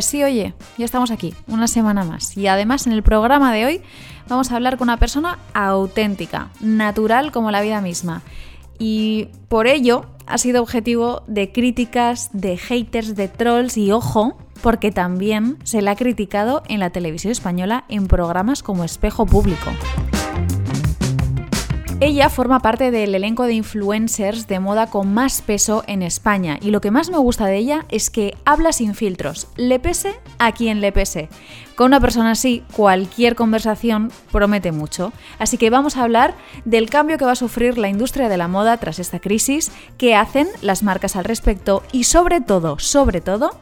Pues sí, oye, ya estamos aquí, una semana más. Y además en el programa de hoy vamos a hablar con una persona auténtica, natural como la vida misma. Y por ello ha sido objetivo de críticas, de haters, de trolls y ojo, porque también se le ha criticado en la televisión española en programas como Espejo Público. Ella forma parte del elenco de influencers de moda con más peso en España y lo que más me gusta de ella es que habla sin filtros, le pese a quien le pese. Con una persona así, cualquier conversación promete mucho. Así que vamos a hablar del cambio que va a sufrir la industria de la moda tras esta crisis, qué hacen las marcas al respecto y sobre todo, sobre todo,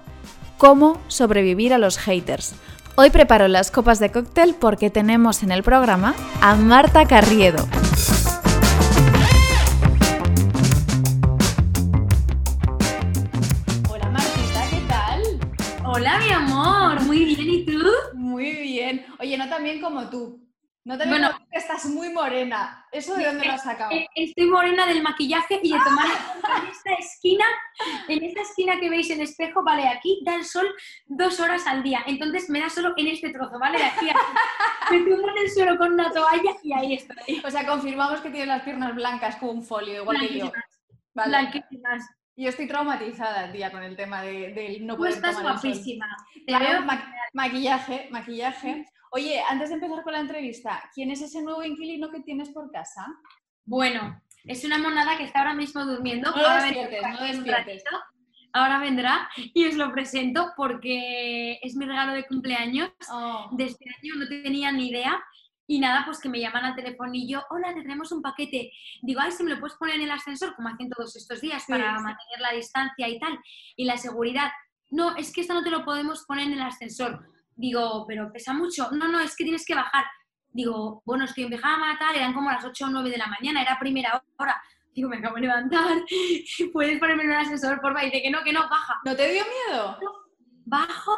cómo sobrevivir a los haters. Hoy preparo las copas de cóctel porque tenemos en el programa a Marta Carriedo. Bien como tú. No bien Bueno. tú, que estás muy morena. ¿Eso de dónde lo has sacado? Eh, Estoy morena del maquillaje y de tomar en esta esquina, en esta esquina que veis en espejo, vale, aquí da el sol dos horas al día. Entonces me da solo en este trozo, ¿vale? De aquí. Me tumbo en el suelo con una toalla y ahí estoy. O sea, confirmamos que tienes las piernas blancas como un folio, igual que yo. Blanquísimas, Vale. blanquísimas. Yo estoy traumatizada, tía, con el tema de, del no Tú poder estás tomar el sol. guapísima. Te Claro, veo ma- maquillaje, maquillaje. Oye, antes de empezar con la entrevista, ¿quién es ese nuevo inquilino que tienes por casa? Bueno, es una monada que está ahora mismo durmiendo. No Ahora vendrá no aquí un despiertes. ratito. Ahora vendrá y os lo presento porque es mi regalo de cumpleaños. Oh, de este año, no tenía ni idea. Y nada, pues que me llaman al teléfonillo, hola, te traemos un paquete. Digo, ay, si me lo puedes poner en el ascensor, como hacen todos estos días, Sí, para sí. mantener la distancia y tal, y la seguridad. No, es que esta no te lo podemos poner en el ascensor. Digo, pero pesa mucho. No, no, es que tienes que bajar. Digo, bueno, estoy en pijama, tal, eran como las 8 o 9 de la mañana, era primera hora. Digo, me acabo de levantar, puedes ponerme en el ascensor, por favor. Y dice que no, que no, baja ¿No te dio miedo? bajo,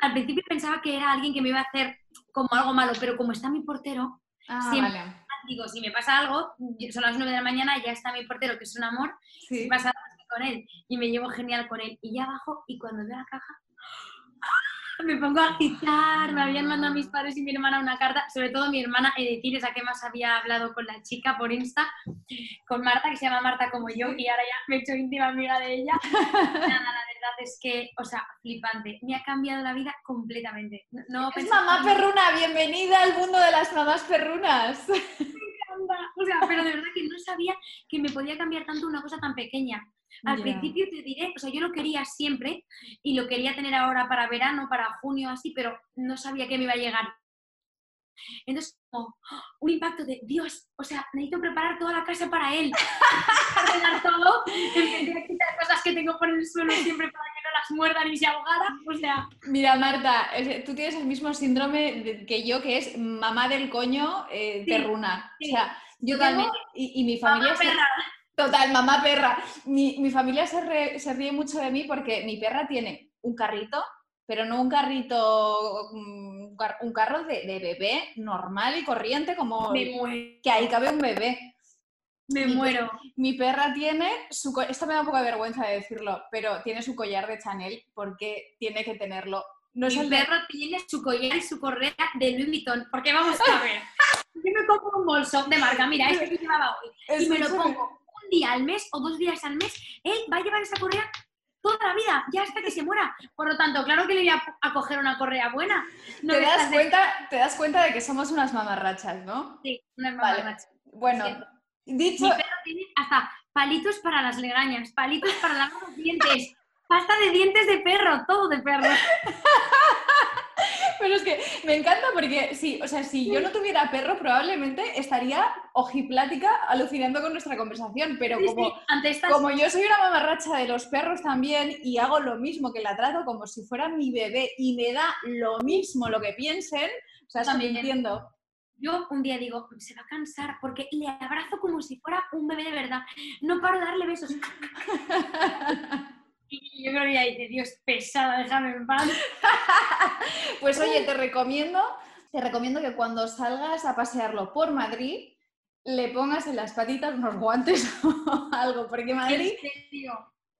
al principio pensaba que era alguien que me iba a hacer como algo malo, pero como está mi portero, Ah, Siempre. vale. digo, si me pasa algo, son las 9 de la mañana, ya está mi portero, que es un amor, Sí. si pasa algo con él y me llevo genial con él. Y ya bajo y cuando veo la caja, me pongo a agitar, me habían mandado mis padres y mi hermana una carta, sobre todo mi hermana, he de decir, esa que más había hablado con la chica por Insta, con Marta, que se llama Marta como yo, y ahora ya me he hecho íntima amiga de ella. Nada, la verdad es que, o sea, flipante, me ha cambiado la vida completamente. No, Es mamá perruna, bienvenida al mundo de las mamás perrunas. O sea, pero de verdad que no sabía que me podía cambiar tanto una cosa tan pequeña. Al Ya. principio te diré, o sea, yo lo quería siempre y lo quería tener ahora para verano, para junio, así, pero no sabía que me iba a llegar. Entonces, como ¡oh! un impacto de Dios, o sea, necesito preparar toda la casa para él. Ordenar todo, empecé a quitar cosas que tengo por el suelo siempre para que no las muerdan y se ahogara. O sea, Mira, Marta, tú tienes el mismo síndrome que yo, que es mamá del coño eh, Sí, perruna. sí, o sea, yo totalmente. tengo, y, y mi familia... mamá se- perra. Total, mamá perra. Mi, mi familia se, re- se ríe mucho de mí porque mi perra tiene un carrito, pero no un carrito, mm, un car- un carro de, de bebé normal y corriente, como Me muero. que ahí cabe un bebé. Me Mi- muero. Mi perra tiene su... Esto me da un poco de vergüenza de decirlo, pero tiene su collar de Chanel porque tiene que tenerlo. No es Mi de- perro tiene su collar y su correa de Louis Vuitton. Porque vamos a ver. Yo me compro un bolso de marca, mira, este que llevaba hoy, y me lo pongo un día al mes o dos días al mes, él va a llevar esa correa toda la vida, ya hasta que se muera. Por lo tanto, claro que le iría a coger una correa buena. No ¿Te, das estas de- cuenta, te das cuenta de que somos unas mamarrachas, ¿no? Sí, unas Vale. mamarrachas. Bueno, dicho... Mi perro tiene hasta palitos para las legañas, palitos para lavar los dientes, pasta de dientes de perro, todo de perro. Pero es que me encanta porque sí, o sea, si yo no tuviera perro, probablemente estaría ojiplática alucinando con nuestra conversación. Pero Sí, como, sí, ante estas como yo soy una mamarracha de los perros también y hago lo mismo, que la trato como si fuera mi bebé y me da lo mismo lo que piensen, o sea, También. entiendo. Yo un día digo, se va a cansar porque le abrazo como si fuera un bebé de verdad. No paro de darle besos. Yo creo que ella dice, Dios, pesada, déjame en paz. Pues oye, te recomiendo, te recomiendo que cuando salgas a pasearlo por Madrid, le pongas en las patitas unos guantes o algo, porque Madrid.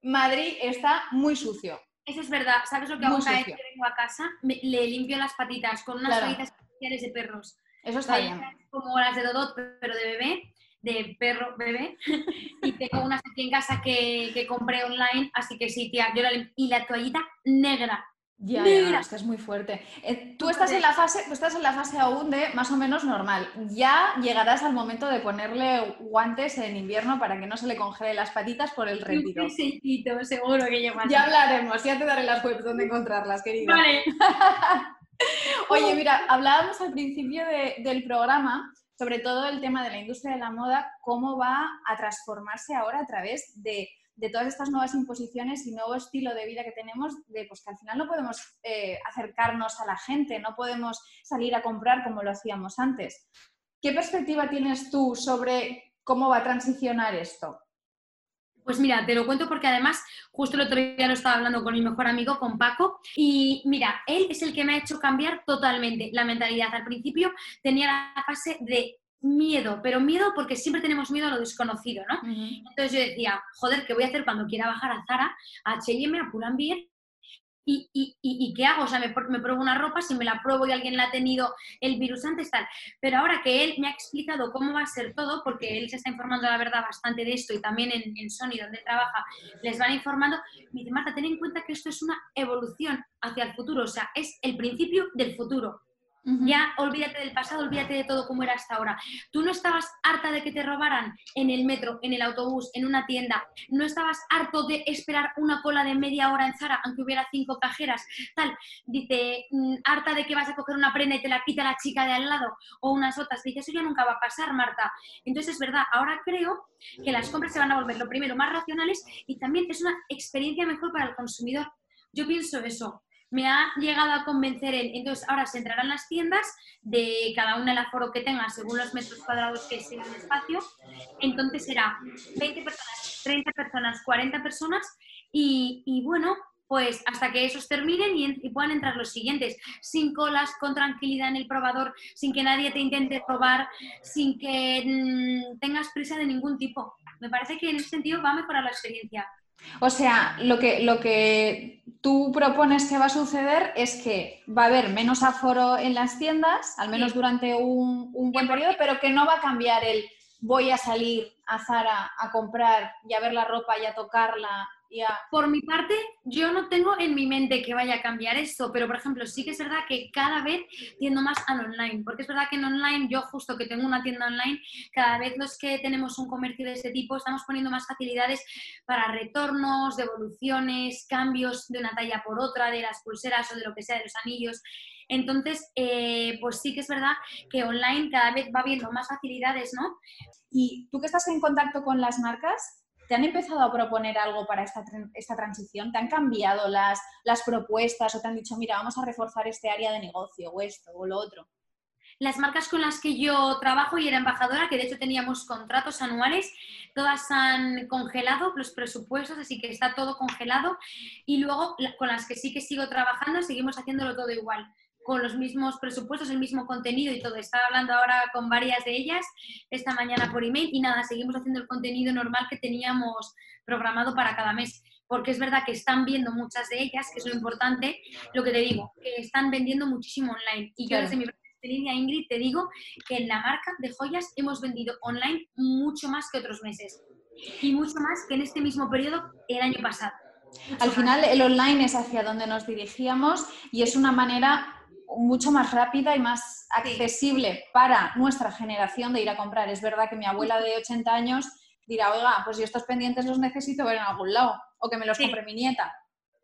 Madrid está muy sucio. Eso es verdad. ¿Sabes lo que hago cada vez que vengo a casa? Me- le limpio las patitas con unas Claro. toallitas especiales de perros. Eso está bien. Como las de Dodot, pero de bebé, de perro bebé. Y tengo unas aquí en casa que, que compré online, así que sí, tía, yo la Y la toallita negra. Ya, es que es muy fuerte. Eh, tú estás en la fase, tú estás en la fase aún de más o menos normal. Ya llegarás al momento de ponerle guantes en invierno para que no se le congele las patitas por el un retiro. jerseycito, seguro que así. Ya hablaremos, ya te daré las webs donde encontrarlas, querida. Vale. Oye, mira, hablábamos al principio de- del programa sobre todo el tema de la industria de la moda, cómo va a transformarse ahora a través de, todas estas nuevas imposiciones y nuevo estilo de vida que tenemos, de pues que al final no podemos eh, acercarnos a la gente, no podemos salir a comprar como lo hacíamos antes. ¿Qué perspectiva tienes tú sobre cómo va a transicionar esto? Pues mira, te lo cuento porque además justo el otro día lo estaba hablando con mi mejor amigo, con Paco, y mira, él es el que me ha hecho cambiar totalmente la mentalidad. Al principio tenía la fase de miedo, pero miedo porque siempre tenemos miedo a lo desconocido, ¿no? Entonces yo decía, joder, ¿qué voy a hacer cuando quiera bajar a Zara, a H&M, a Pull&Bear? ¿Y, y, y, qué hago? O sea, me, me, pruebo una ropa, si me la pruebo y alguien la ha tenido el virus antes, tal. Pero ahora que él me ha explicado cómo va a ser todo, porque él se está informando, la verdad, bastante de esto y también en, en Sony, donde trabaja, les van informando, me dice, Marta, ten en cuenta que esto es una evolución hacia el futuro, o sea, es el principio del futuro. Ya olvídate del pasado, olvídate de todo como era hasta ahora. Tú no estabas harta de que te robaran en el metro, en el autobús, en una tienda. No estabas harto de esperar una cola de media hora en Zara, aunque hubiera cinco cajeras. Tal, dice, mm, harta de que vas a coger una prenda y te la quita la chica de al lado o unas otras. Dice, eso ya nunca va a pasar, Marta. Entonces es verdad, ahora creo que las compras se van a volver lo primero más racionales y también es una experiencia mejor para el consumidor. Yo pienso eso me ha llegado a convencer él. Entonces, ahora se entrarán las tiendas de cada una el aforo que tenga según los metros cuadrados que sea el espacio. Entonces será 20 personas, 30 personas, 40 personas y, y bueno, pues hasta que esos terminen y, puedan entrar los siguientes, sin colas, con tranquilidad en el probador, sin que nadie te intente robar, sin que mmm, tengas prisa de ningún tipo. Me parece que en ese sentido va a mejorar la experiencia. O sea, lo que, lo que tú propones que va a suceder es que va a haber menos aforo en las tiendas, al menos sí. durante un, un, buen periodo, pero que no va a cambiar el voy a salir a Zara a comprar y a ver la ropa y a tocarla. Y a... Por mi parte, yo no tengo en mi mente que vaya a cambiar esto, pero por ejemplo, sí que es verdad que cada vez tiendo más al online, porque es verdad que en online, yo justo que tengo una tienda online, cada vez los que tenemos un comercio de este tipo estamos poniendo más facilidades para retornos, devoluciones, cambios de una talla por otra, de las pulseras o de lo que sea, de los anillos. Entonces, eh, pues sí que es verdad que online cada vez va habiendo más facilidades, ¿no? Y tú que estás en contacto con las marcas, ¿te han empezado a proponer algo para esta, esta transición? ¿Te han cambiado las, las propuestas o te han dicho, mira, vamos a reforzar este área de negocio o esto o lo otro? Las marcas con las que yo trabajo y era embajadora, que de hecho teníamos contratos anuales, todas han congelado los presupuestos, así que está todo congelado. Y luego con las que sí que sigo trabajando, seguimos haciéndolo todo igual con los mismos presupuestos, el mismo contenido y todo. Estaba hablando ahora con varias de ellas esta mañana por email y nada, seguimos haciendo el contenido normal que teníamos programado para cada mes. Porque es verdad que están viendo muchas de ellas, que es lo importante, lo que te digo, que están vendiendo muchísimo online. Y yo desde mi experiencia, Ingrid, te digo que en la marca de joyas hemos vendido online mucho más que otros meses. Y mucho más que en este mismo periodo el año pasado. Mucho Al final, más. el online es hacia donde nos dirigíamos y es una manera mucho más rápida y más accesible sí. para nuestra generación de ir a comprar. Es verdad que mi abuela de 80 años dirá, oiga, pues yo estos pendientes los necesito ver en algún lado o que me los sí. compre mi nieta.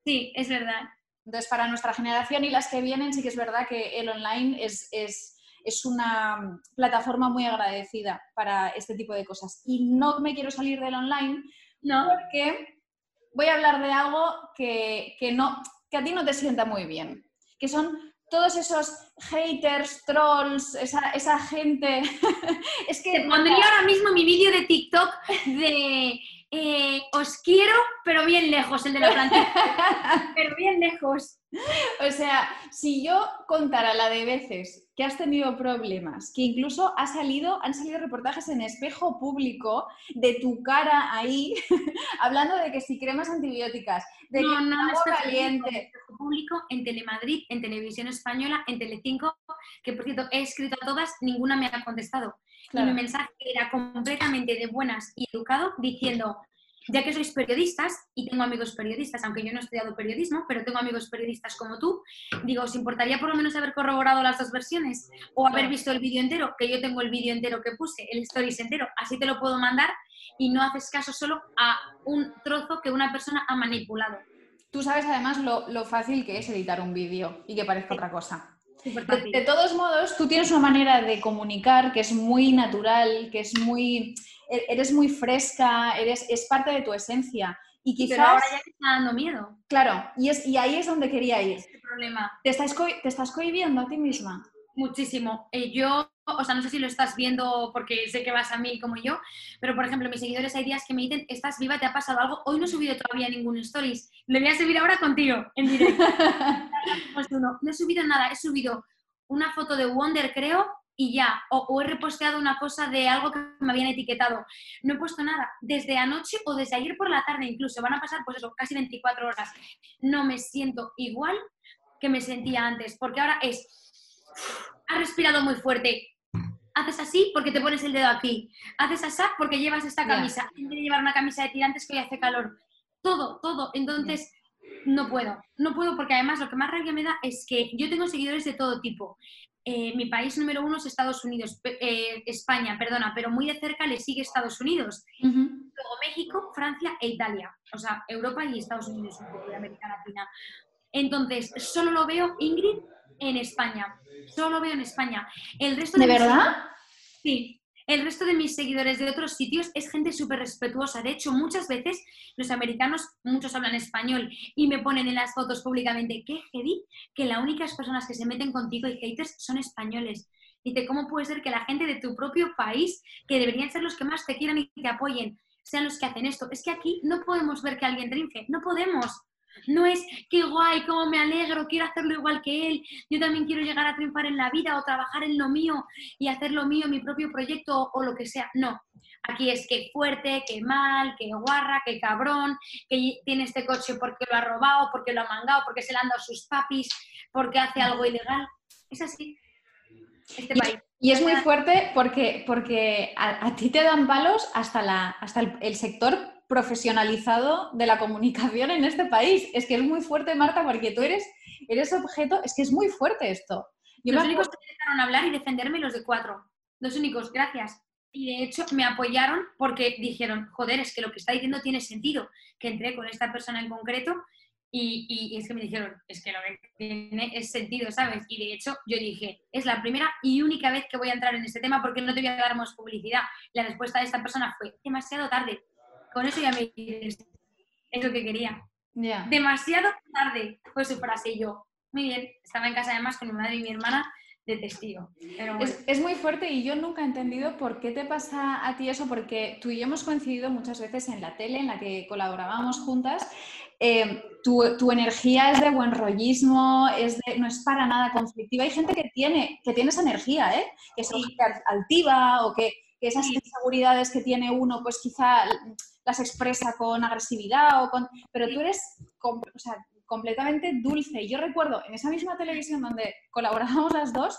Sí, es verdad. Entonces, para nuestra generación y las que vienen, sí que es verdad que el online es, es, es una plataforma muy agradecida para este tipo de cosas. Y no me quiero salir del online no. porque voy a hablar de algo que, que, no, que a ti no te sienta muy bien, que son todos esos haters, trolls, esa, esa gente. es que. Te pondría ahora mismo mi vídeo de TikTok de eh, os quiero, pero bien lejos, el de la plantilla. pero bien lejos. O sea, si yo contara la de veces que has tenido problemas, que incluso ha salido, han salido reportajes en espejo público de tu cara ahí, hablando de que si cremas antibióticas, de no, que no, espejo caliente. público, espejo público en Telemadrid, en Televisión Española, en Telecinco, que por cierto he escrito a todas, ninguna me ha contestado. Claro. Y mi mensaje era completamente de buenas y educado, diciendo, ya que sois periodistas y tengo amigos periodistas, aunque yo no he estudiado periodismo, pero tengo amigos periodistas como tú, digo, ¿os importaría por lo menos haber corroborado las dos versiones o haber visto el vídeo entero? Que yo tengo el vídeo entero que puse, el stories entero, así te lo puedo mandar y no haces caso solo a un trozo que una persona ha manipulado. Tú sabes además lo, lo fácil que es editar un vídeo y que parezca otra cosa. De, todos modos, tú tienes una manera de comunicar que es muy natural, que es muy... e- Eres muy fresca, eres, es parte de tu esencia. Y quizás, pero ahora ya te está dando miedo claro, y, es, y ahí es donde quería ir. este problema. ¿Te estás, te estás cohibiendo a ti misma? Muchísimo. Eh, yo, o sea, no sé si lo estás viendo porque sé que vas a mí como yo, pero por ejemplo, mis seguidores hay días que me dicen, estás viva, te ha pasado algo. Hoy no he subido todavía ningún stories. Le voy a subir ahora contigo, en directo. Pues no, no he subido nada, he subido una foto de Wonder, creo, y ya. O, o he reposteado una cosa de algo que me habían etiquetado. No he puesto nada. Desde anoche o desde ayer por la tarde incluso. Van a pasar, pues eso, casi 24 horas. No me siento igual que me sentía antes, porque ahora es has respirado muy fuerte. Haces así porque te pones el dedo aquí. Haces así porque llevas esta camisa. En vez de llevar una camisa de tirantes que hoy hace calor. Todo, todo. Entonces, no puedo. No puedo porque además lo que más rabia me da es que yo tengo seguidores de todo tipo. Eh, mi país número uno es Estados Unidos, eh, España, perdona, pero muy de cerca le sigue Estados Unidos. Luego México, Francia e Italia. O sea, Europa y Estados Unidos, un poco de América Latina. Entonces, solo lo veo, Ingrid, en España. Solo lo veo en España. El resto ¿De verdad? Sí. El resto de mis seguidores de otros sitios es gente súper respetuosa. De hecho, muchas veces los americanos, muchos hablan español y me ponen en las fotos públicamente, qué heavy, que las únicas personas que se meten contigo y haters son españoles. Dice, ¿cómo puede ser que la gente de tu propio país, que deberían ser los que más te quieran y te apoyen, sean los que hacen esto? Es que aquí no podemos ver que alguien triunfe, no podemos. No es qué guay, cómo me alegro, quiero hacerlo igual que él, yo también quiero llegar a triunfar en la vida o trabajar en lo mío y hacer lo mío, mi propio proyecto o, o lo que sea. No, aquí es que fuerte, que mal, que guarra, que cabrón, que tiene este coche porque lo ha robado, porque lo ha mangado, porque se le han dado sus papis, porque hace algo ilegal. Es así. Este Y- país. Y es muy fuerte porque, porque a, a ti te dan palos hasta, la, hasta el, el sector profesionalizado de la comunicación en este país. Es que es muy fuerte, Marta, porque tú eres, eres objeto, es que es muy fuerte esto. Yo los me únicos que dejaron hablar y defenderme los de cuatro. Los únicos, gracias. Y de hecho me apoyaron porque dijeron, joder, es que lo que está diciendo tiene sentido. Que entré con esta persona en concreto y, y- y es que me dijeron, es que lo que tiene es sentido, ¿sabes? Y de hecho yo dije, es la primera y única vez que voy a entrar en este tema porque no te voy a dar más publicidad. La respuesta de esta persona fue, demasiado tarde. Con eso ya me dices, es lo que quería. Demasiado tarde fue su frase y yo, muy bien, estaba en casa además con mi madre y mi hermana de testigo. Pero bueno. Es, es muy fuerte y yo nunca he entendido por qué te pasa a ti eso, porque tú y yo hemos coincidido muchas veces en la tele en la que colaborábamos juntas. Eh, tu, tu energía es de buen rollismo, es de- no es para nada conflictiva. Hay gente que tiene, que tiene esa energía, ¿eh? que es Sí. altiva o que, que esas inseguridades que tiene uno, pues quizá las expresa con agresividad, o con... pero tú eres com- o sea, completamente dulce. Y yo recuerdo en esa misma televisión donde colaborábamos las dos,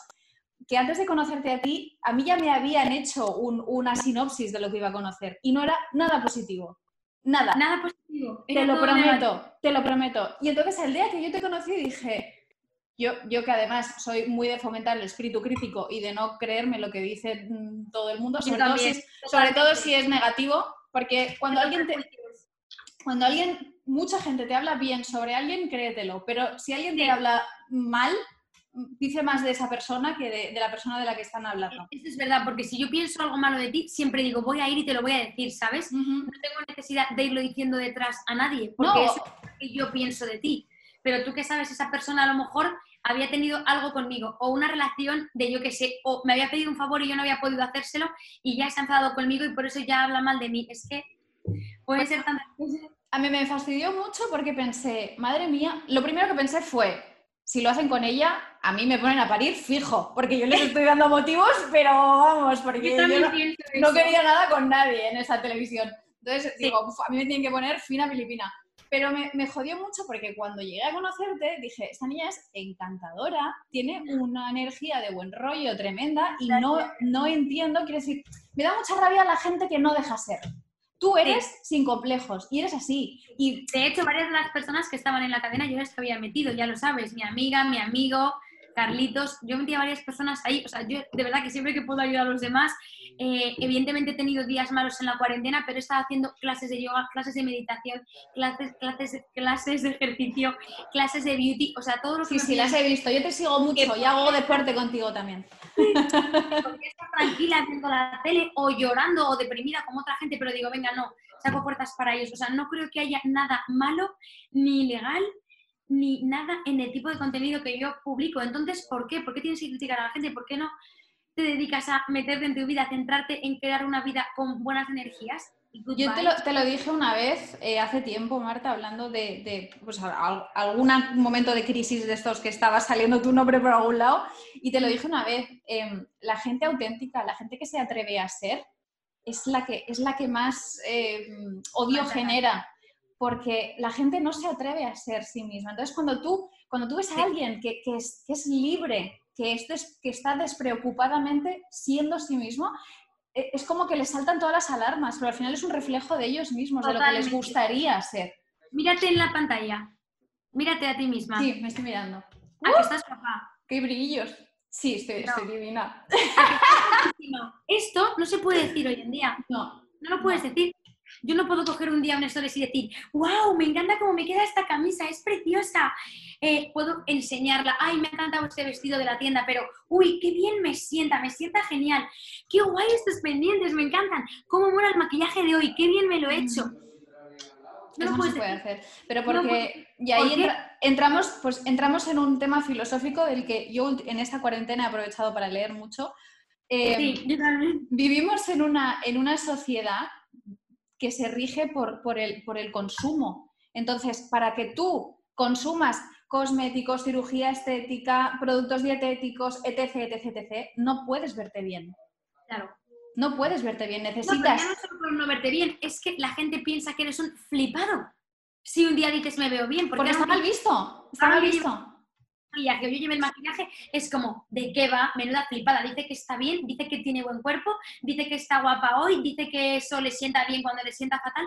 que antes de conocerte a ti, a mí ya me habían hecho un- una sinopsis de lo que iba a conocer y no era nada positivo. Nada. Nada positivo. Te era lo negativo. prometo, te lo prometo. Y entonces el día que yo te conocí dije, yo, yo que además soy muy de fomentar el espíritu crítico y de no creerme lo que dice mm, todo el mundo, sobre todo, si es, sobre todo totalmente. si es negativo, porque cuando alguien te, cuando alguien, mucha gente te habla bien sobre alguien, créetelo, pero si alguien te habla mal, dice más de esa persona que de, de la persona de la que están hablando. Eso es verdad, porque si yo pienso algo malo de ti, siempre digo, voy a ir y te lo voy a decir, ¿sabes? No tengo necesidad de irlo diciendo detrás a nadie, porque No. eso es lo que yo pienso de ti. Pero tú que sabes, esa persona a lo mejor había tenido algo conmigo, o una relación de yo que sé, o me había pedido un favor y yo no había podido hacérselo, y ya se ha enfadado conmigo y por eso ya habla mal de mí. Es que Puede ser tantas A mí me fastidió mucho porque pensé, madre mía, lo primero que pensé fue, si lo hacen con ella, a mí me ponen a parir fijo, porque yo les estoy dando motivos, pero vamos, porque Yo no, no quería nada con nadie en esa televisión. Entonces digo, "Uf, a mí me tienen que poner fina filipina. Pero me, me jodió mucho porque cuando llegué a conocerte dije, esta niña es encantadora, tiene una energía de buen rollo tremenda y no, no entiendo, quiero decir, me da mucha rabia la gente que no deja ser. Tú eres sin complejos y eres así. Y De hecho, varias de las personas que estaban en la cadena yo les había metido, ya lo sabes, mi amiga, mi amigo, Carlitos, yo metí a varias personas ahí, o sea, yo de verdad que siempre que puedo ayudar a los demás, eh, evidentemente he tenido días malos en la cuarentena, pero he estado haciendo clases de yoga, clases de meditación, clases, clases, clases de ejercicio, clases de beauty, o sea, todo lo que sí, sí, las he visto. Yo te sigo mucho y hago deporte contigo también. porque estar tranquila viendo la tele o llorando o deprimida como otra gente, pero digo, venga, no, saco puertas para ellos. O sea, no creo que haya nada malo ni ilegal ni nada en el tipo de contenido que yo publico. Entonces, ¿por qué? ¿Por qué tienes que criticar a la gente? ¿Por qué no te dedicas a meterte en tu vida, a centrarte en crear una vida con buenas energías? Yo te lo, te lo dije una vez, eh, hace tiempo, Marta, hablando de, de, pues, al- algún momento de crisis de estos que estaba saliendo tu nombre por algún lado, y te lo dije una vez, em, la gente auténtica, la gente que se atreve a ser, es la que, es la que más em, odio genera, porque la gente no se atreve a ser sí misma. Entonces, cuando tú, cuando tú ves a Sí. alguien que, que es, que es libre, que, es des- que está despreocupadamente siendo sí mismo, eh, es como que les saltan todas las alarmas, pero al final es un reflejo de ellos mismos, de lo que les gustaría ser. Mírate en la pantalla. Mírate a ti misma. Sí, me estoy mirando. ¿A que estás guapa? ¡Qué brillos! Sí, estoy, No. estoy divina. Esto no se puede decir hoy en día. No, No lo puedes decir. Yo no puedo coger un día una story y decir, wow, me encanta cómo me queda esta camisa, es preciosa. Eh, puedo enseñarla, ay, me ha encantado este vestido de la tienda, pero, uy, qué bien me sienta, me sienta genial. Qué guay estos pendientes, me encantan. Cómo mola el maquillaje de hoy, qué bien me lo he hecho. No eso lo no puedes se puede decir. hacer. Pero No porque, y ¿Por ahí entra- entramos, pues, entramos en un tema filosófico del que yo en esta cuarentena he aprovechado para leer mucho. Eh, Sí, yo también. vivimos en una, en una sociedad que se rige por, por, el, por el consumo. Entonces, para que tú consumas cosméticos, cirugía estética, productos dietéticos, etc., etc., etc., no puedes verte bien. Claro. No puedes verte bien, No, necesitas... ya no solo por no verte bien, es que la gente piensa que eres un flipado. Si un día dices me veo bien, porque, porque está mal visto, está mal visto. Maquillaje yo lleve el maquillaje, es como, ¿de qué va? Menuda flipada. Dice que está bien, dice que tiene buen cuerpo, dice que está guapa hoy, dice que eso le sienta bien cuando le sienta fatal.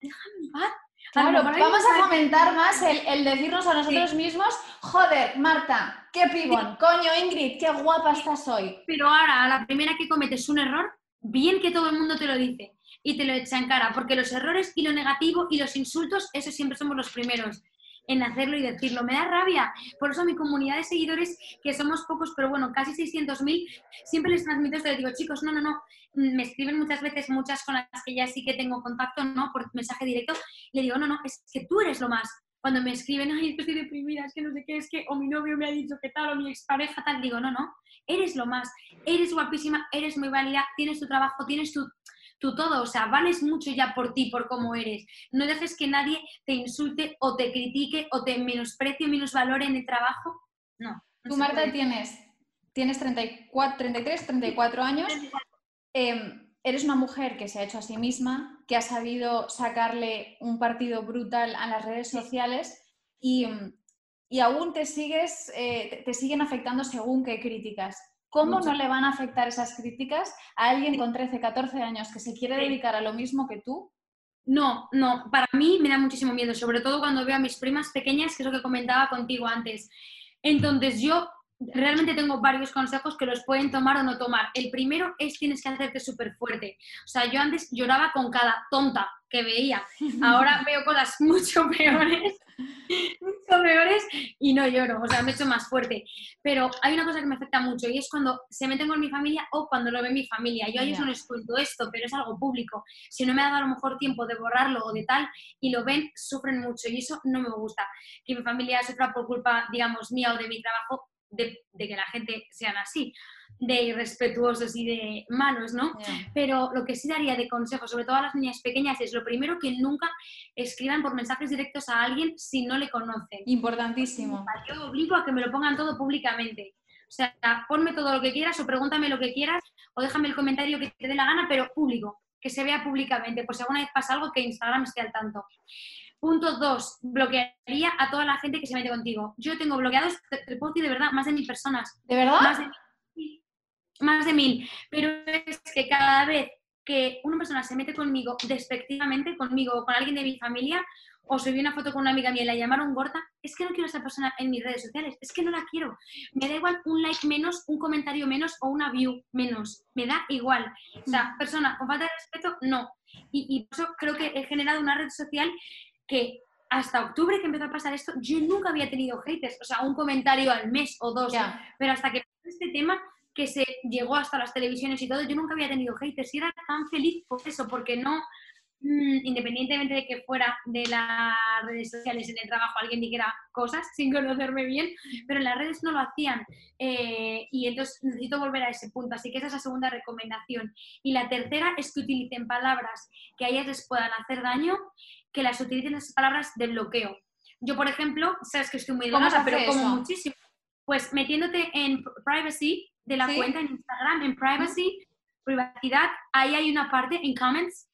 Déjame en paz. Claro, vamos a fomentar más el, el decirnos a nosotros mismos, joder, Marta, qué pibón, coño, Ingrid, qué guapa estás hoy. Pero ahora, a la primera que cometes un error, bien que todo el mundo te lo dice y te lo echa en cara, porque los errores y lo negativo y los insultos, eso siempre somos los primeros en hacerlo y decirlo. Me da rabia. Por eso mi comunidad de seguidores, que somos pocos, pero bueno, casi 600.000, siempre les transmito esto. Les digo, chicos, no, no, no. Me escriben muchas veces, muchas con las que ya sí que tengo contacto, ¿no? Por mensaje directo. Le digo, no, no, es que tú eres lo más. Cuando me escriben, ay, es que estoy deprimida, es que no sé qué, es que o mi novio me ha dicho que tal, o mi expareja tal, digo, no, no, eres lo más, eres guapísima, eres muy válida, tienes tu trabajo, tienes tu, tu todo, o sea, vales mucho ya por ti, por cómo eres. No dejes que nadie te insulte o te critique o te menosprecie o minusvalore en el trabajo. No. no Tú, Marta, puede. tienes, tienes 34, 33, 34 años. eh, eres una mujer que se ha hecho a sí misma, que ha sabido sacarle un partido brutal a las redes sociales y, y aún te, sigues, eh, te siguen afectando según qué críticas. ¿Cómo Mucho. no le van a afectar esas críticas a alguien con 13, 14 años que se quiere dedicar a lo mismo que tú? No, no, para mí me da muchísimo miedo, sobre todo cuando veo a mis primas pequeñas, que es lo que comentaba contigo antes. Entonces yo realmente tengo varios consejos que los pueden tomar o no tomar. El primero es tienes que hacerte súper fuerte. O sea, yo antes lloraba con cada tonta que veía. Ahora veo cosas mucho peores, mucho peores y no lloro. O sea, me he hecho más fuerte. Pero hay una cosa que me afecta mucho y es cuando se meten con mi familia o cuando lo ve mi familia. Yo a ellos no les cuento esto, pero es algo público. Si no me ha dado a lo mejor tiempo de borrarlo o de tal y lo ven, sufren mucho y eso no me gusta. Que mi familia sufra por culpa, digamos, mía o de mi trabajo, de, de que la gente sean así, de irrespetuosos y de malos, ¿no? Pero lo que sí daría de consejo, sobre todo a las niñas pequeñas, es lo primero que nunca escriban por mensajes directos a alguien si no le conocen. Importantísimo. Yo obligo a que me lo pongan todo públicamente. O sea, ponme todo lo que quieras o pregúntame lo que quieras o déjame el comentario que te dé la gana, pero público, que se vea públicamente, por si alguna vez pasa algo que Instagram esté al tanto. Punto dos, bloquearía a toda la gente que se mete contigo. Yo tengo bloqueados, te, puedo decir de verdad, más de mil personas. ¿De verdad? Más de mil. Más de mil. Pero es que cada vez que una persona se mete conmigo despectivamente, conmigo o con alguien de mi familia, o subí una foto con una amiga mía y la llamaron gorda, es que no quiero a esa persona en mis redes sociales, es que no la quiero. Me da igual un like menos, un comentario menos o una view menos, me da igual. O sea, persona con falta de respeto, no. Y, y por eso creo que he generado una red social que hasta octubre que empezó a pasar esto, yo nunca había tenido haters, o sea, un comentario al mes o dos, pero hasta que este tema que se llegó hasta las televisiones y todo, yo nunca había tenido haters y era tan feliz por eso, porque no, independientemente de que fuera de las redes sociales en el trabajo alguien dijera cosas sin conocerme bien, pero en las redes no lo hacían eh, y entonces necesito volver a ese punto, así que esa es la segunda recomendación. Y la tercera es que utilicen palabras que a ellas les puedan hacer daño que las utilicen esas palabras de bloqueo. Yo, por ejemplo, sabes que estoy muy dolorosa, pero como muchísimo. Pues metiéndote en privacy de la cuenta en Instagram, en privacy, privacidad, ahí hay una parte en comments,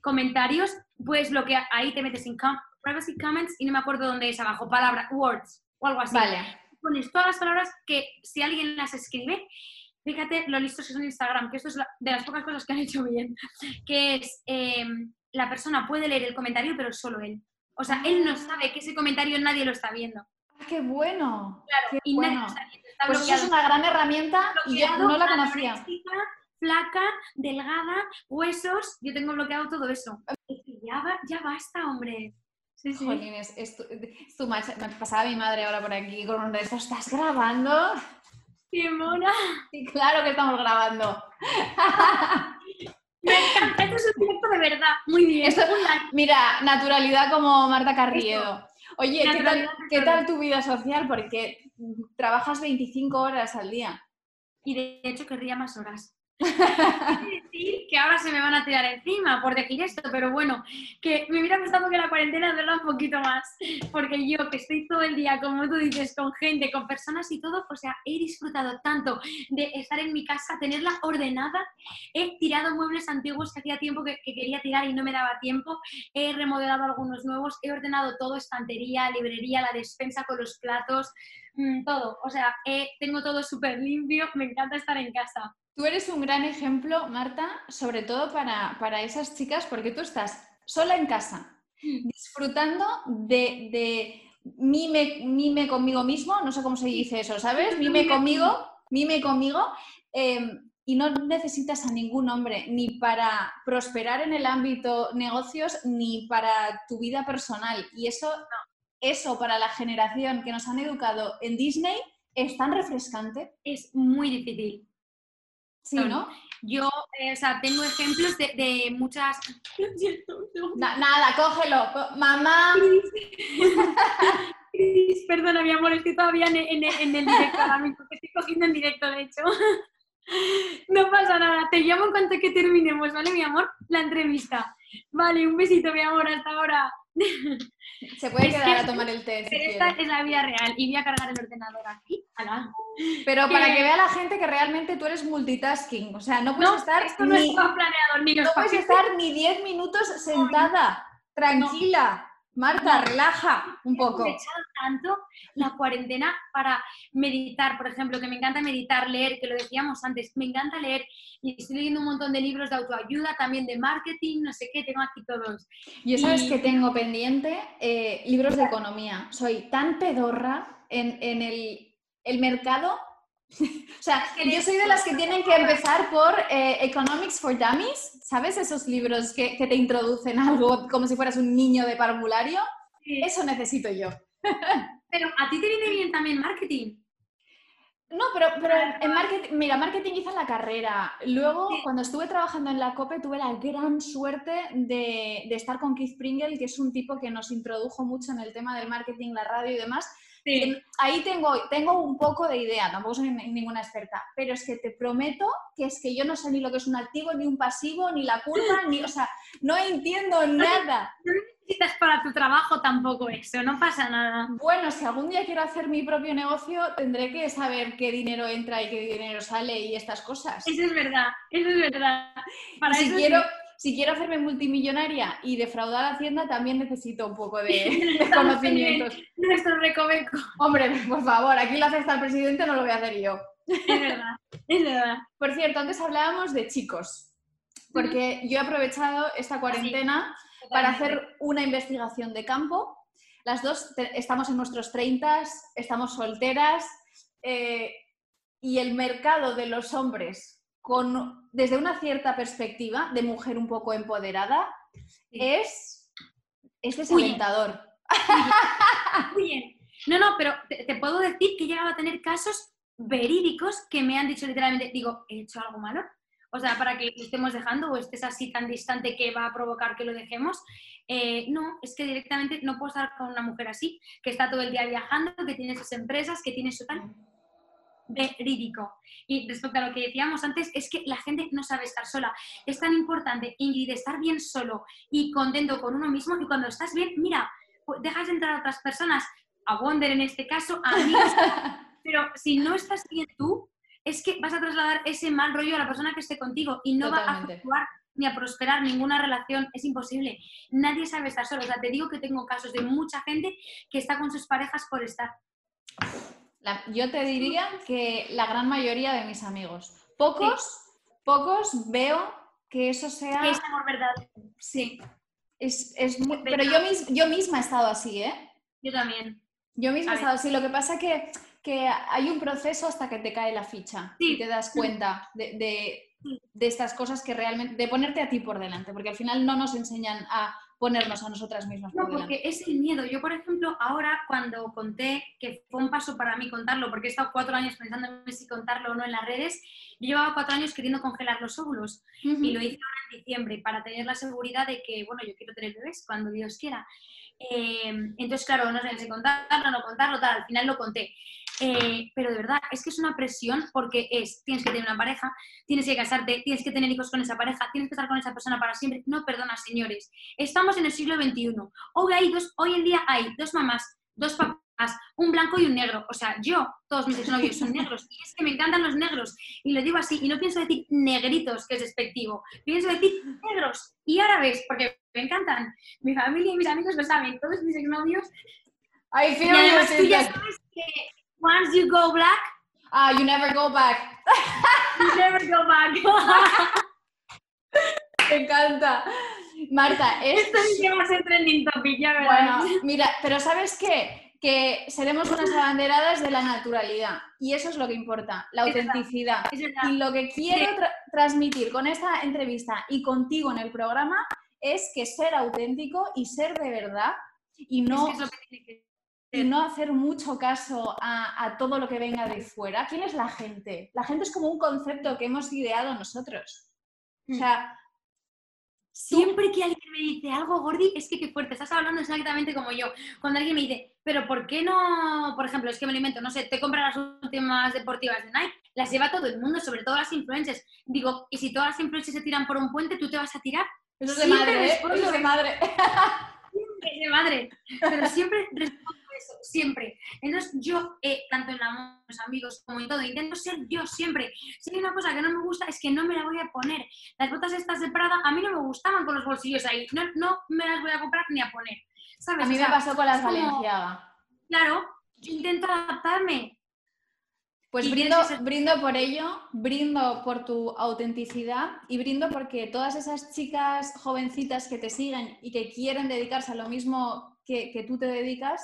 comentarios, pues lo que ahí te metes en privacy comments y no me acuerdo dónde es abajo, palabra, words o algo así. Vale. Pones todas las palabras que si alguien las escribe, fíjate lo listos que son Instagram, que esto es de las pocas cosas que han hecho bien, que es em, la persona puede leer el comentario, pero solo él. O sea, él no sabe que ese comentario nadie lo está viendo. Ah, ¡Qué bueno! Claro, y bueno. pues eso es una gran herramienta y yo no la conocía. Flaca, delgada, huesos, yo tengo bloqueado todo eso. Ya, ya basta, hombre. Sí, sí. Jolines, es, tu, Me pasaba mi madre ahora por aquí con un resto. ¿Estás grabando? ¡Qué mona! Sí, claro que estamos grabando. Me encanta, esto es un directo de verdad. Muy bien. mira, naturalidad como Marta Carriedo. Oye, ¿qué tal, tu vida social? Porque trabajas 25 horas al día. Y de hecho querría más horas. Decir que ahora se me van a tirar encima por decir esto, pero bueno, que me hubiera gustado que la cuarentena durara un poquito más, porque yo que estoy todo el día, como tú dices, con gente, con personas y todo, o sea, he disfrutado tanto de estar en mi casa, tenerla ordenada, he tirado muebles antiguos que hacía tiempo que, quería tirar y no me daba tiempo, he remodelado algunos nuevos, he ordenado todo, estantería, librería, la despensa con los platos, mm, todo, o sea, tengo todo súper limpio, me encanta estar en casa. Tú eres un gran ejemplo, Marta, sobre todo para, esas chicas, porque tú estás sola en casa, mm. disfrutando de, mime, mime, conmigo mismo, no sé cómo se dice eso, ¿sabes? Mime conmigo, mime conmigo, em, y no necesitas a ningún hombre ni para prosperar en el ámbito negocios ni para tu vida personal. Y eso, eso para la generación que nos han educado en Disney es tan refrescante. Es muy difícil. Sí, ¿no? Yo, eh, o sea, tengo ejemplos de, muchas... nada, cógelo. Mamá. perdona, mi amor, estoy todavía en, el directo ahora estoy cogiendo en directo, de hecho. No pasa nada, te llamo en cuanto que terminemos, ¿vale, mi amor? La entrevista. Vale, un besito, mi amor, hasta ahora. Se puede quedar a tomar el té. esta es la vida real y voy a cargar el ordenador aquí. Pero para que vea la gente que realmente tú eres multitasking. O sea, no puedes estar. ni, no puedes estar ni 10 minutos sentada, tranquila. Marta, relaja un poco. He echado tanto la cuarentena para meditar, por ejemplo, que me encanta meditar, leer, que lo decíamos antes, me encanta leer y estoy leyendo un montón de libros de autoayuda, también de marketing, no sé qué, tengo aquí todos. Yo sabes que tengo pendiente eh, libros de economía. Soy tan pedorra en, el, el mercado o sea, yo soy de las que tienen que empezar por eh, Economics for Dummies, ¿sabes? Esos libros que, te introducen algo como si fueras un niño de parvulario. Eso necesito yo. pero a ti te viene bien también marketing. No, pero, pero en marketing, mira, marketing hice en la carrera. Luego, cuando estuve trabajando en la COPE, tuve la gran suerte de, de estar con Keith Pringle, que es un tipo que nos introdujo mucho en el tema del marketing, la radio y demás Sí. Ahí tengo, tengo un poco de idea, tampoco soy ni- ninguna experta, pero es que te prometo que es que yo no sé ni lo que es un activo, ni un pasivo, ni la curva, ni, o sea, no entiendo nada. No necesitas para tu trabajo tampoco eso, no pasa nada. Bueno, si algún día quiero hacer mi propio negocio, tendré que saber qué dinero entra y qué dinero sale y estas cosas. Eso es verdad, eso es verdad. Para Y si eso quiero. Si quiero hacerme multimillonaria y defraudar a Hacienda, también necesito un poco de, de conocimientos. Nuestro recoveco. Hombre, por favor, aquí lo hace hasta el presidente, no lo voy a hacer yo. Es verdad, es verdad. Por cierto, antes hablábamos de chicos, porque yo he aprovechado esta cuarentena para hacer una investigación de campo. Las dos estamos en nuestros 30, estamos solteras eh, y el mercado de los hombres con, desde una cierta perspectiva de mujer un poco empoderada Sí. es, es desalentador. Muy bien. No, no, pero te, te puedo decir que he llegado a tener casos verídicos que me han dicho literalmente, digo, ¿he hecho algo malo? O sea, para que lo estemos dejando o estés así tan distante que va a provocar que lo dejemos. Eh, no, es que directamente no puedo estar con una mujer así, que está todo el día viajando, que tiene sus empresas, que tiene su tal. Verídico. Y respecto a lo que decíamos antes, es que la gente no sabe estar sola. Es tan importante, Ingrid, estar bien solo y contento con uno mismo. Y cuando estás bien, mira, pues dejas de entrar a otras personas, a Wonder en este caso, a amigos. pero si no estás bien tú, es que vas a trasladar ese mal rollo a la persona que esté contigo y no va a Totalmente. fluctuar ni a prosperar ninguna relación. Es imposible. Nadie sabe estar solo. O sea, te digo que tengo casos de mucha gente que está con sus parejas por estar. La- yo te diría que la gran mayoría de mis amigos. Pocos, pocos veo que eso sea... Que es amor verdad. Sí, es, es muy- Pero- yo, mis- yo misma he estado así, ¿eh? Yo también. Yo misma he estado así. Lo que pasa que, que hay un proceso hasta que te cae la ficha Sí. y te das cuenta de, de- de estas cosas que realmente... de ponerte a ti por delante, porque al final no nos enseñan a ponernos a nosotras mismas No, por porque es el miedo. Yo, por ejemplo, ahora cuando conté, que fue un paso para mí contarlo, porque he estado cuatro años pensando en si contarlo o no en las redes, yo llevaba cuatro años queriendo congelar los óvulos Ujú. y lo hice ahora en diciembre para tener la seguridad de que, bueno, yo quiero tener bebés cuando Dios quiera. Eh, entonces, claro, no sé si contarlo, no contarlo, tal, al final lo conté. Eh, pero de verdad, es que es una presión porque es, tienes que tener una pareja, tienes que casarte, tienes que tener hijos con esa pareja, tienes que estar con esa persona para siempre. No, perdona, señores, estamos en el siglo XXI. Hoy, hay dos, hoy en día hay dos mamás, dos papás, un blanco y un negro. O sea, yo, todos mis exnovios son negros y es que me encantan los negros. Y lo digo así, y no pienso decir negritos, que es despectivo, pienso decir negros y árabes, porque me encantan. Mi familia y mis amigos lo saben, todos mis exnovios. I Y además tú ya sister. sabes que once you go black, Ah, you never go back. you never go back. Me encanta. Marta, es Esto va a ser trending topic, ya verás. Bueno, mira, pero ¿sabes qué? Que seremos unas abanderadas de la naturalidad y eso es lo que importa, la Es verdad. autenticidad. Es verdad. Y lo que quiero tra- transmitir con esta entrevista y contigo en el programa es que ser auténtico y ser de verdad y no, Es que no hacer mucho caso a, a todo lo que venga de fuera. ¿Quién es la gente? La gente es como un concepto que hemos ideado nosotros. O sea, Siempre que alguien me dice algo, Gordi, es que qué fuerte, estás hablando exactamente como yo. Cuando alguien me dice, pero ¿por qué no, por ejemplo, es que me lo invento, no sé, te compras las últimas deportivas de Nike, las lleva todo el mundo, sobre todo las influencers. Digo, ¿y si todas las influencers se tiran por un puente, tú te vas a tirar? eso es de Siempre madre, ¿eh? respondo Eso es de madre. Es de madre. Pero siempre respondo eso, siempre. Entonces yo, eh, tanto en la- los amigos como en todo, intento ser yo siempre. Si hay una cosa que no me gusta es que no me la voy a poner. Las botas estas de Prada a mí no me gustaban con los bolsillos ahí. No, no me las voy a comprar ni a poner. ¿Sabes? A mí O me pasó con las como- Valenciaga. Claro, yo intento adaptarme. Pues brindo, ser- brindo por ello, brindo por tu autenticidad y brindo porque todas esas chicas jovencitas que te siguen y que quieren dedicarse a lo mismo que, que tú te dedicas,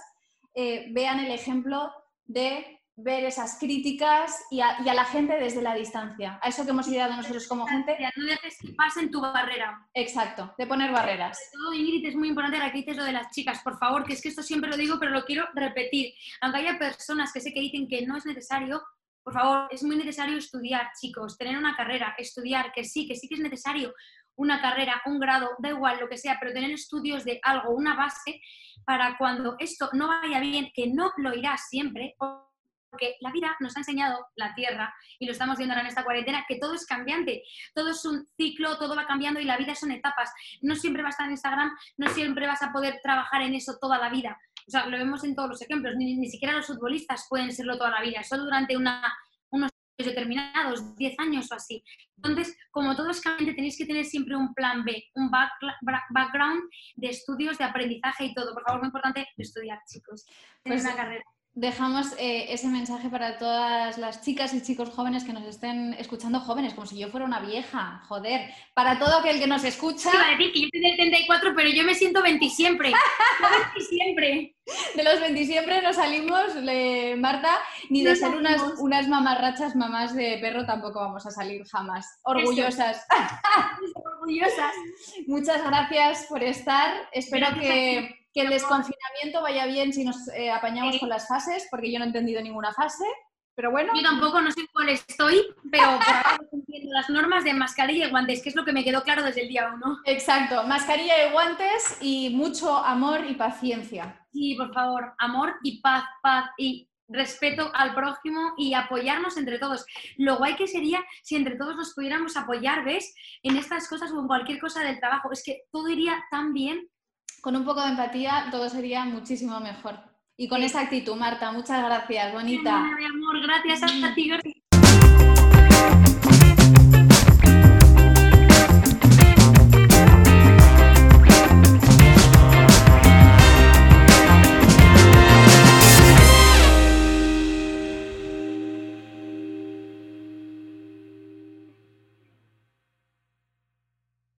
eh, vean el ejemplo de ver esas críticas y a, y a la gente desde la distancia. A eso que hemos ideado nosotros como gente. No dejes que pasen tu barrera. Exacto, de poner barreras. Sobre todo, Ingrid, es muy importante la que dices lo de las chicas, por favor, que es que esto siempre lo digo, pero lo quiero repetir. Aunque haya personas que sé que dicen que no es necesario, por favor, es muy necesario estudiar, chicos, tener una carrera, estudiar, que sí, que sí que es necesario. Una carrera, un grado, da igual lo que sea, pero tener estudios de algo, una base para cuando esto no vaya bien, que no lo irá siempre, porque la vida nos ha enseñado, la Tierra, y lo estamos viendo ahora en esta cuarentena, que todo es cambiante, todo es un ciclo, todo va cambiando y la vida son etapas. No siempre vas a estar en Instagram, no siempre vas a poder trabajar en eso toda la vida. O sea, lo vemos en todos los ejemplos, ni, ni siquiera los futbolistas pueden serlo toda la vida, solo durante una, determinados, 10 años o así. Entonces, como todo es cambiante, tenéis que tener siempre un plan B, un background de estudios, de aprendizaje y todo. Por favor, muy importante estudiar, chicos. Tener Pues, una carrera. Dejamos eh, ese mensaje para todas las chicas y chicos jóvenes que nos estén escuchando, jóvenes, como si yo fuera una vieja, joder. Para todo aquel que nos escucha, Iba a decir que yo soy del 34, pero yo me siento 20 siempre. Yo 20 siempre. de los 20 siempre no salimos, le- Marta, ni de No ser unas, unas mamarrachas mamás de perro tampoco vamos a salir jamás. Orgullosas. Orgullosas. Muchas gracias por estar. Espero Gracias que, que el desconfinamiento vaya bien si nos eh, apañamos Sí. con las fases, porque yo no he entendido ninguna fase. Pero bueno, Yo tampoco no sé cuál estoy, pero por ahora cumpliendo las normas de mascarilla y guantes, que es lo que me quedó claro desde el día uno. exacto. Mascarilla y guantes y mucho amor y paciencia. Y por favor, amor y paz, paz y respeto al prójimo y apoyarnos entre todos. Lo guay que sería si entre todos nos pudiéramos apoyar, ¿ves? En estas cosas o en cualquier cosa del trabajo. Es que todo iría tan bien con un poco de empatía todo sería muchísimo mejor. Y con esa actitud, Marta, muchas gracias, bonita. Gracias. Mm.